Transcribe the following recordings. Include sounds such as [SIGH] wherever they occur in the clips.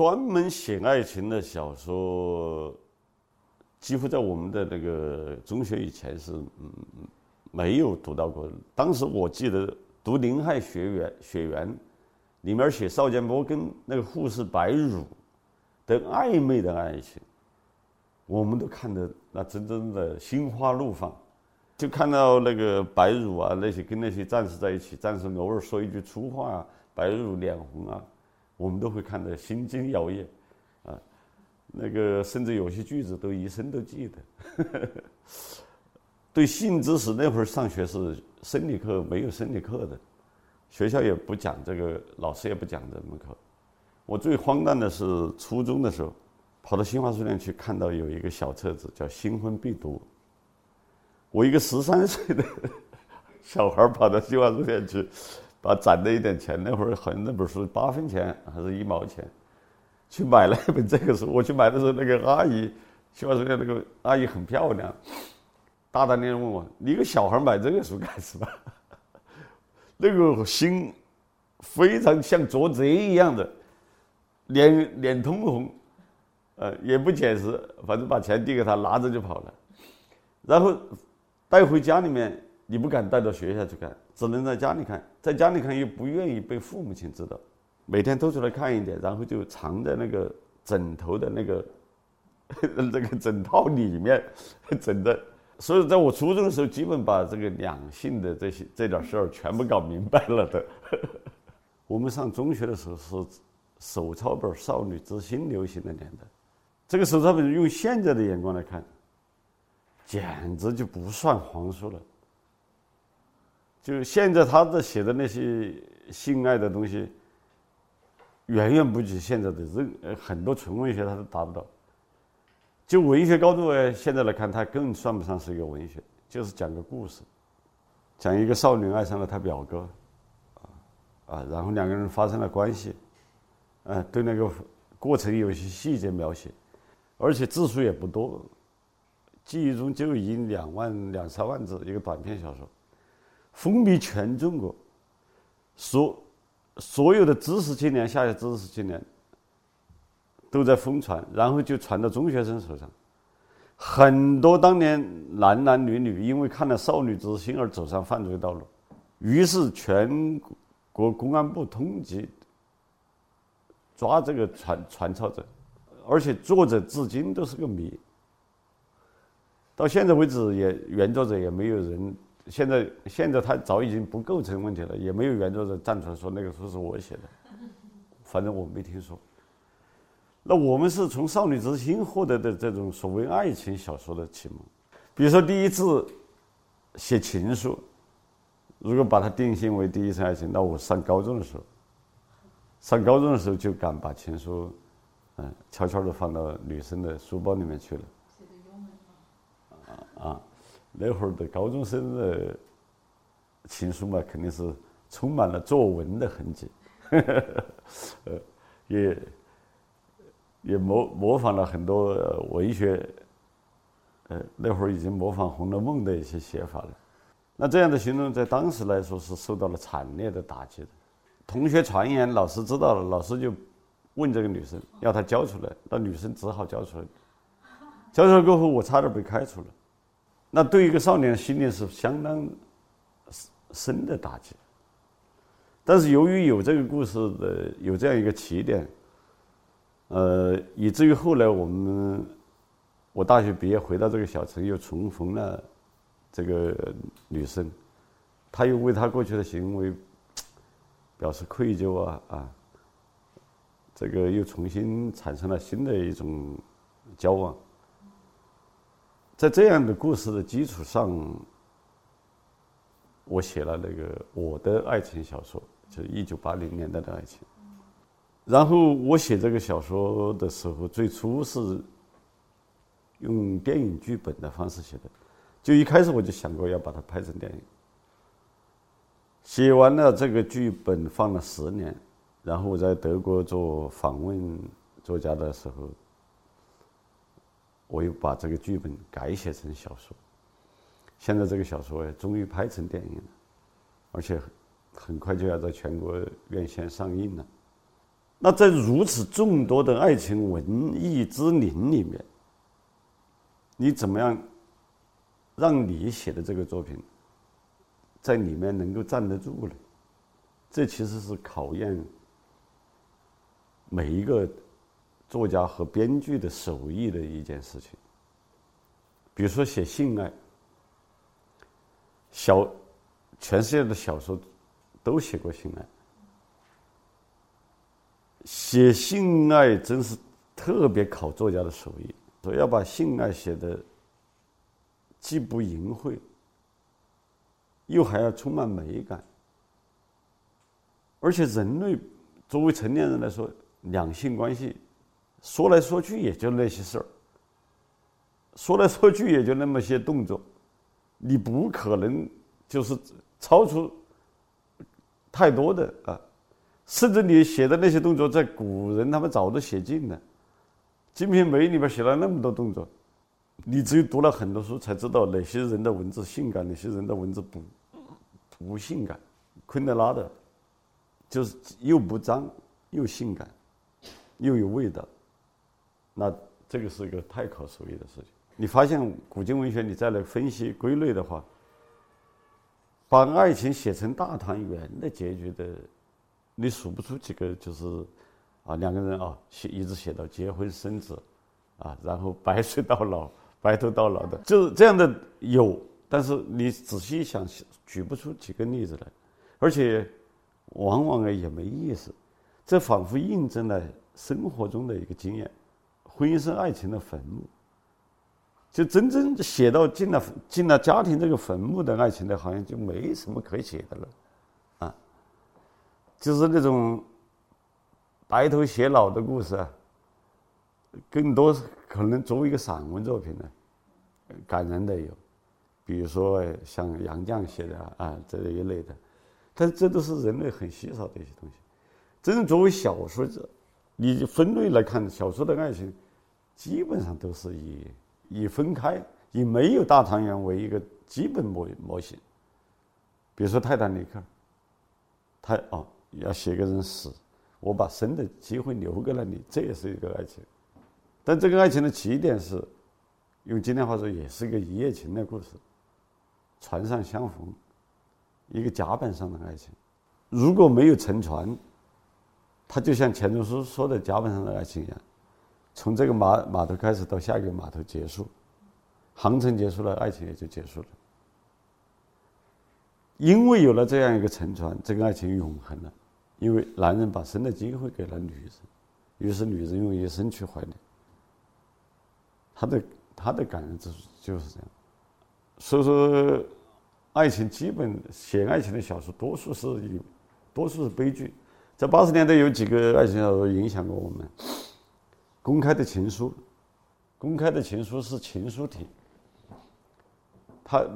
专门写爱情的小说，几乎在我们的那个中学以前是嗯没有读到过。当时我记得读《林海雪原》，雪原里面写邵建波跟那个护士白汝的暧昧的爱情，我们都看得那真正的心花怒放。就看到那个白汝啊，那些跟那些战士在一起，战士偶尔说一句粗话啊，白汝脸红啊。我们都会看得心惊摇曳，啊，那个甚至有些句子都一生都记得。[LAUGHS] 对性知识那会儿上学是生理课没有生理课的，学校也不讲这个，老师也不讲这门课。我最荒诞的是初中的时候，跑到新华书店去看到有一个小册子叫《新婚必读》，我一个十三岁的 [LAUGHS] 小孩跑到新华书店去。把攒的一点钱，那会儿好像那本书八分钱还是一毛钱，去买了一本 [LAUGHS] 这个书。我去买的时候，那个阿姨，新华书店那个阿姨很漂亮，大大咧咧问我：“你一个小孩买这个书干什么？” [LAUGHS] 那个心非常像捉贼一样的，脸脸通红，呃，也不解释，反正把钱递给他，拿着就跑了。然后带回家里面。你不敢带到学校去看，只能在家里看。在家里看又不愿意被父母亲知道，每天偷出来看一点，然后就藏在那个枕头的那个 [LAUGHS] 这个枕套里面，枕的。所以在我初中的时候，基本把这个两性的这些这点事儿全部搞明白了的。[LAUGHS] 我们上中学的时候是手抄本《少女之心》流行的年代，这个手抄本用现在的眼光来看，简直就不算黄书了。就现在他的写的那些性爱的东西，远远不及现在的任很多纯文学他都达不到。就文学高度哎，现在来看，他更算不上是一个文学，就是讲个故事，讲一个少女爱上了他表哥，啊啊，然后两个人发生了关系，嗯，对那个过程有些细节描写，而且字数也不多，记忆中就已经两万两三万字一个短篇小说。风靡全中国，所所有的知识青年、下列知识青年都在疯传，然后就传到中学生手上。很多当年男男女女因为看了《少女之心》而走上犯罪道路，于是全国公安部通缉抓这个传传抄者，而且作者至今都是个谜。到现在为止，也原作者也没有人。现在现在他早已经不构成问题了，也没有原作者站出来说那个书是我写的，反正我没听说。那我们是从《少女之心》获得的这种所谓爱情小说的启蒙，比如说第一次写情书，如果把它定性为第一次爱情，那我上高中的时候，上高中的时候就敢把情书，嗯，悄悄的放到女生的书包里面去了。啊啊。那会儿的高中生的情书嘛，肯定是充满了作文的痕迹，[LAUGHS] 呃，也也模模仿了很多文学，呃，那会儿已经模仿《红楼梦》的一些写法了。那这样的行动在当时来说是受到了惨烈的打击的。同学传言，老师知道了，老师就问这个女生要她交出来，那女生只好交出来。交出来过后，我差点被开除了。那对一个少年的心灵是相当深的打击，但是由于有这个故事的有这样一个起点，呃，以至于后来我们我大学毕业回到这个小城，又重逢了这个女生，她又为她过去的行为表示愧疚啊啊，这个又重新产生了新的一种交往。在这样的故事的基础上，我写了那个我的爱情小说，就是一九八零年代的爱情。然后我写这个小说的时候，最初是用电影剧本的方式写的，就一开始我就想过要把它拍成电影。写完了这个剧本，放了十年，然后我在德国做访问作家的时候。我又把这个剧本改写成小说，现在这个小说也终于拍成电影了，而且很快就要在全国院线上映了。那在如此众多的爱情文艺之林里面，你怎么样让你写的这个作品在里面能够站得住呢？这其实是考验每一个作家和编剧的手艺的一件事情。比如说写性爱，小全世界的小说都写过性爱。写性爱真是特别考作家的手艺，说要把性爱写的既不淫秽，又还要充满美感，而且人类作为成年人来说，两性关系说来说去也就那些事儿，说来说去也就那么些动作，你不可能就是超出太多的啊。甚至你写的那些动作，在古人他们早都写尽了，《金瓶梅》里边写了那么多动作，你只有读了很多书才知道哪些人的文字性感，哪些人的文字不不性感。昆德拉的，就是又不脏又性感，又有味道，那这个是一个太考手艺的事情。你发现古今文学，你再来分析归类的话，把爱情写成大团圆的结局的。你数不出几个，就是啊，两个人啊，写一直写到结婚生子，啊，然后白睡到老，白头到老的，就是这样的有，但是你仔细想，举不出几个例子来，而且往往呢也没意思，这仿佛印证了生活中的一个经验：婚姻是爱情的坟墓。就真正写到进了进了家庭这个坟墓的爱情的，好像就没什么可写的了。啊就是那种白头偕老的故事啊，更多可能作为一个散文作品呢，感人的有，比如说像杨绛写的啊这一类的，但这都是人类很稀少的一些东西。真正作为小说者，你分类来看，小说的爱情基本上都是以以分开、以没有大团圆为一个基本模模型。比如说《泰坦尼克》，他哦。要写个人死，我把生的机会留给了你，这也是一个爱情。但这个爱情的起点是，用今天话说，也是一个一夜情的故事。船上相逢，一个甲板上的爱情。如果没有沉船，它就像钱钟书说的甲板上的爱情一样，从这个码码头开始到下一个码头结束，航程结束了，爱情也就结束了。因为有了这样一个沉船，这个爱情永恒了。因为男人把生的机会给了女人，于是女人用一生去怀念。他的他的感人之处就是这样。所以说，爱情基本写爱情的小说，多数是多数是悲剧。在八十年代有几个爱情小说影响过我们，《公开的情书》，《公开的情书》是情书体，它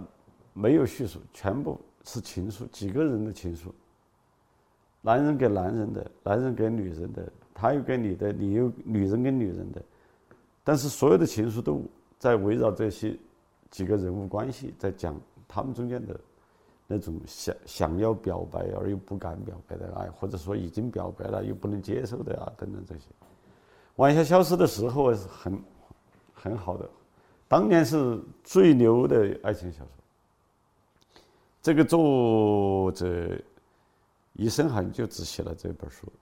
没有叙述，全部是情书，几个人的情书。男人给男人的，男人给女人的，他又给你的，你又女人跟女人的，但是所有的情书都在围绕这些几个人物关系，在讲他们中间的那种想想要表白而又不敢表白的爱，或者说已经表白了又不能接受的啊等等这些。晚霞消失的时候是很很好的，当年是最牛的爱情小说。这个作者。一生好像就只写了这本书，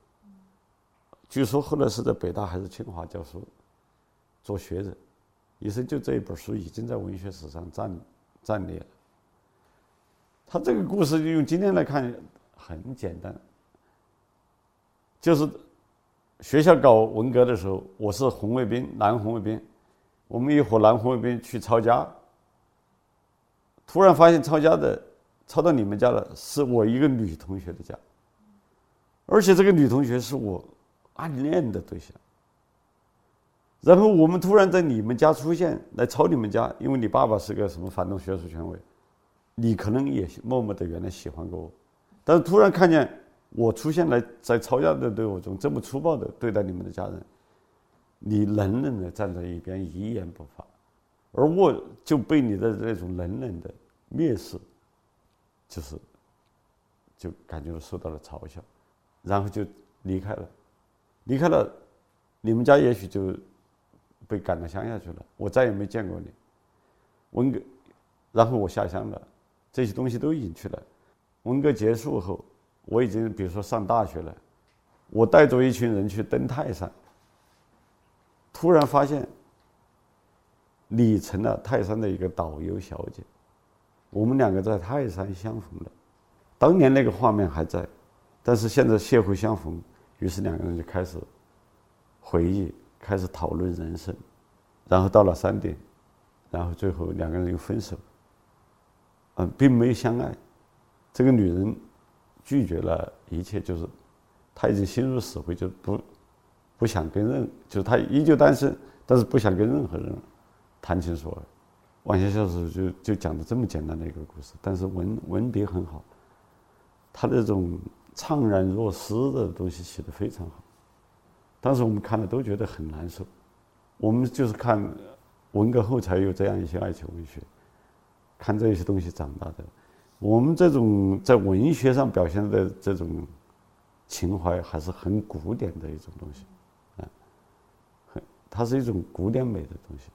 据说后来是在北大还是清华教书，做学者，一生就这一本书已经在文学史上占占列了。他这个故事用今天来看很简单，就是学校搞文革的时候，我是红卫兵，男红卫兵，我们一伙男红卫兵去抄家，突然发现抄家的。抄到你们家了，是我一个女同学的家，而且这个女同学是我暗恋的对象。然后我们突然在你们家出现来抄你们家，因为你爸爸是个什么反动学术权威，你可能也默默的原来喜欢过我，但是突然看见我出现了在抄家的队伍中这么粗暴的对待你们的家人，你冷冷的站在一边一言不发，而我就被你的那种冷冷的蔑视。就是，就感觉受到了嘲笑，然后就离开了。离开了，你们家也许就被赶到乡下去了，我再也没见过你。文革，然后我下乡了，这些东西都已经去了。文革结束后，我已经比如说上大学了，我带着一群人去登泰山，突然发现你成了泰山的一个导游小姐，我们两个在泰山相逢了。当年那个画面还在，但是现在邂逅相逢，于是两个人就开始回忆，开始讨论人生，然后到了山顶。然后最后两个人又分手，嗯，并没有相爱。这个女人拒绝了一切，就是他已经心如死灰，就不不想跟任，就是他依旧单身，但是不想跟任何人谈情说爱。王小小说就就讲的这么简单的一个故事，但是文文笔很好，他那种怅然若失的东西写的非常好。当时我们看了都觉得很难受，我们就是看。文革后才有这样一些爱情文学，看这些东西长大的。我们这种在文学上表现的这种情怀，还是很古典的一种东西，啊，很，它是一种古典美的东西。